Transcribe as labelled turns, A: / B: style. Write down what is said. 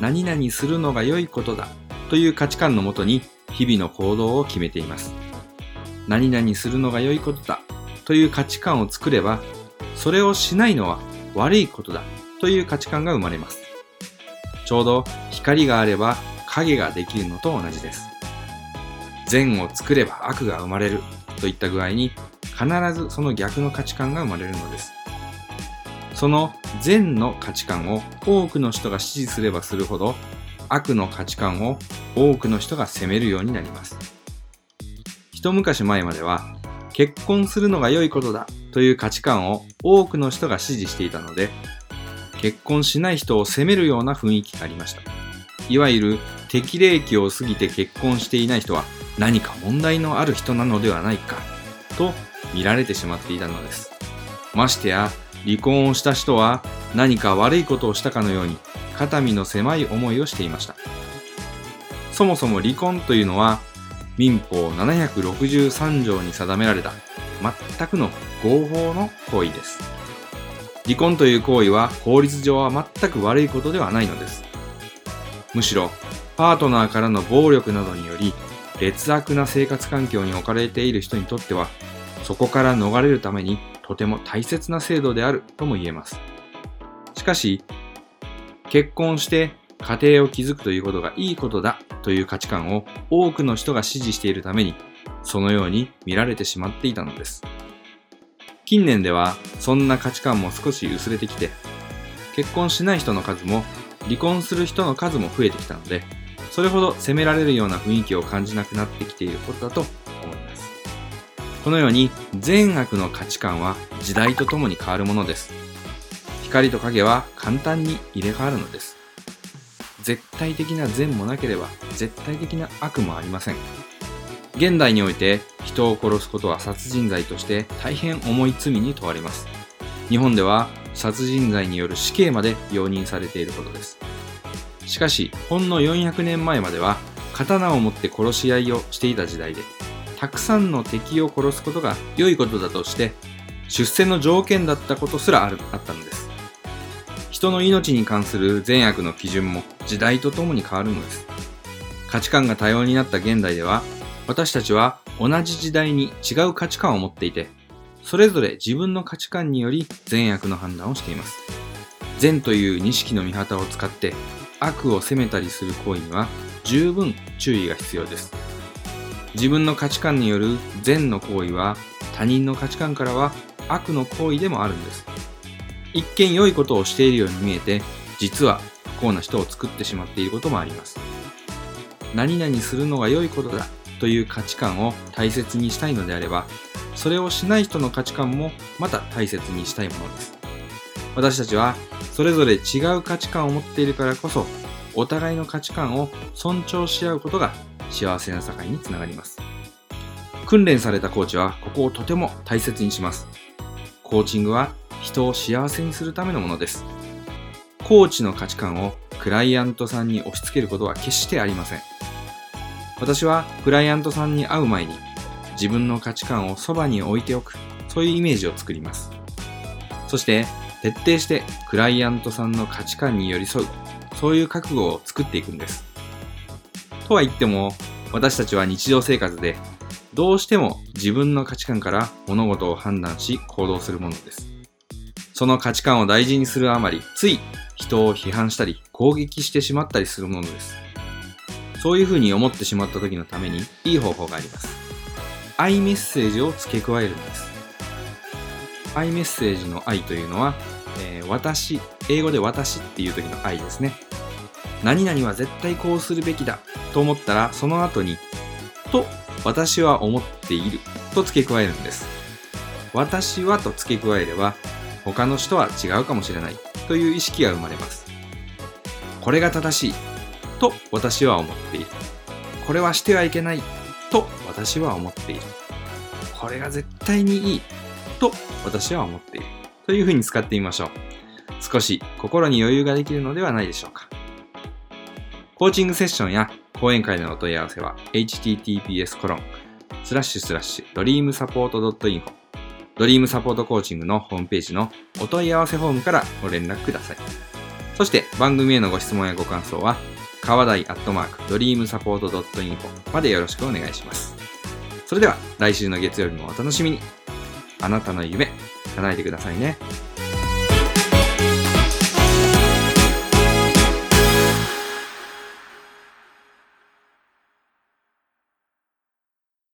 A: 何々するのが良いことだという価値観のもとに日々の行動を決めています。何々するのが良いことだという価値観を作ればそれをしないのは悪いことだという価値観が生まれます。ちょうど光があれば影ができるのと同じです。善を作れば悪が生まれるといった具合に必ずその逆の価値観が生まれるのです。その善の価値観を多くの人が支持すればするほど悪の価値観を多くの人が責めるようになります。一昔前までは結婚するのが良いことだという価値観を多くの人が支持していたので結婚しない人を責めるような雰囲気がありました。いわゆる適齢期を過ぎて結婚していない人は何か問題のある人なのではないかと見られてしまっていたのです。ましてや離婚をした人は何か悪いことをしたかのように肩身の狭い思いをしていました。そもそも離婚というのは民法763条に定められた全くの合法の行為です。離婚という行為は法律上は全く悪いことではないのです。むしろパートナーからの暴力などにより劣悪な生活環境に置かれている人にとってはそこから逃れるためにとても大切な制度であるとも言えます。しかし、結婚して家庭を築くということがいいことだという価値観を多くの人が支持しているために、そのように見られてしまっていたのです。近年ではそんな価値観も少し薄れてきて、結婚しない人の数も離婚する人の数も増えてきたので、それほど責められるような雰囲気を感じなくなってきていることだとこのように善悪の価値観は時代とともに変わるものです。光と影は簡単に入れ替わるのです。絶対的な善もなければ絶対的な悪もありません。現代において人を殺すことは殺人罪として大変重い罪に問われます。日本では殺人罪による死刑まで容認されていることです。しかし、ほんの400年前までは刀を持って殺し合いをしていた時代で、たくさんの敵を殺すことが良いことだとして出世の条件だったことすらあるあったのです。人の命に関する善悪の基準も時代とともに変わるのです。価値観が多様になった現代では私たちは同じ時代に違う価値観を持っていてそれぞれ自分の価値観により善悪の判断をしています。善という錦の御旗を使って悪を責めたりする行為には十分注意が必要です。自分の価値観による善の行為は他人の価値観からは悪の行為でもあるんです。一見良いことをしているように見えて、実は不幸な人を作ってしまっていることもあります。何々するのが良いことだという価値観を大切にしたいのであれば、それをしない人の価値観もまた大切にしたいものです。私たちはそれぞれ違う価値観を持っているからこそ、お互いの価値観を尊重し合うことが幸せな社会につながります。訓練されたコーチはここをとても大切にします。コーチングは人を幸せにするためのものです。コーチの価値観をクライアントさんに押し付けることは決してありません。私はクライアントさんに会う前に自分の価値観をそばに置いておく、そういうイメージを作ります。そして徹底してクライアントさんの価値観に寄り添う、そういう覚悟を作っていくんです。とは言っても、私たちは日常生活でどうしても自分の価値観から物事を判断し行動するものです。その価値観を大事にするあまり、つい人を批判したり攻撃してしまったりするものです。そういうふうに思ってしまった時のためにいい方法があります。愛メッセージを付け加えるんです。愛メッセージの愛というのは、えー、私、英語で私っていう時の愛ですね。何々は絶対こうするべきだと思ったら、その後に、と私は思っていると付け加えるんです。私はと付け加えれば、他の人は違うかもしれないという意識が生まれます。これが正しいと私は思っている。これはしてはいけないと私は思っている。これが絶対にいいと私は思っている。というふうに使ってみましょう。少し心に余裕ができるのではないでしょうか。コーチングセッションや講演会でのお問い合わせは https コロンスラッシュスラッシュドリームサポート .info ドリームサポートコーチングのホームページのお問い合わせフォームからご連絡ください。そして番組へのご質問やご感想は川台アットマークドリームサポート .info までよろしくお願いします。それでは来週の月曜日もお楽しみに。あなたの夢叶えてくださいね。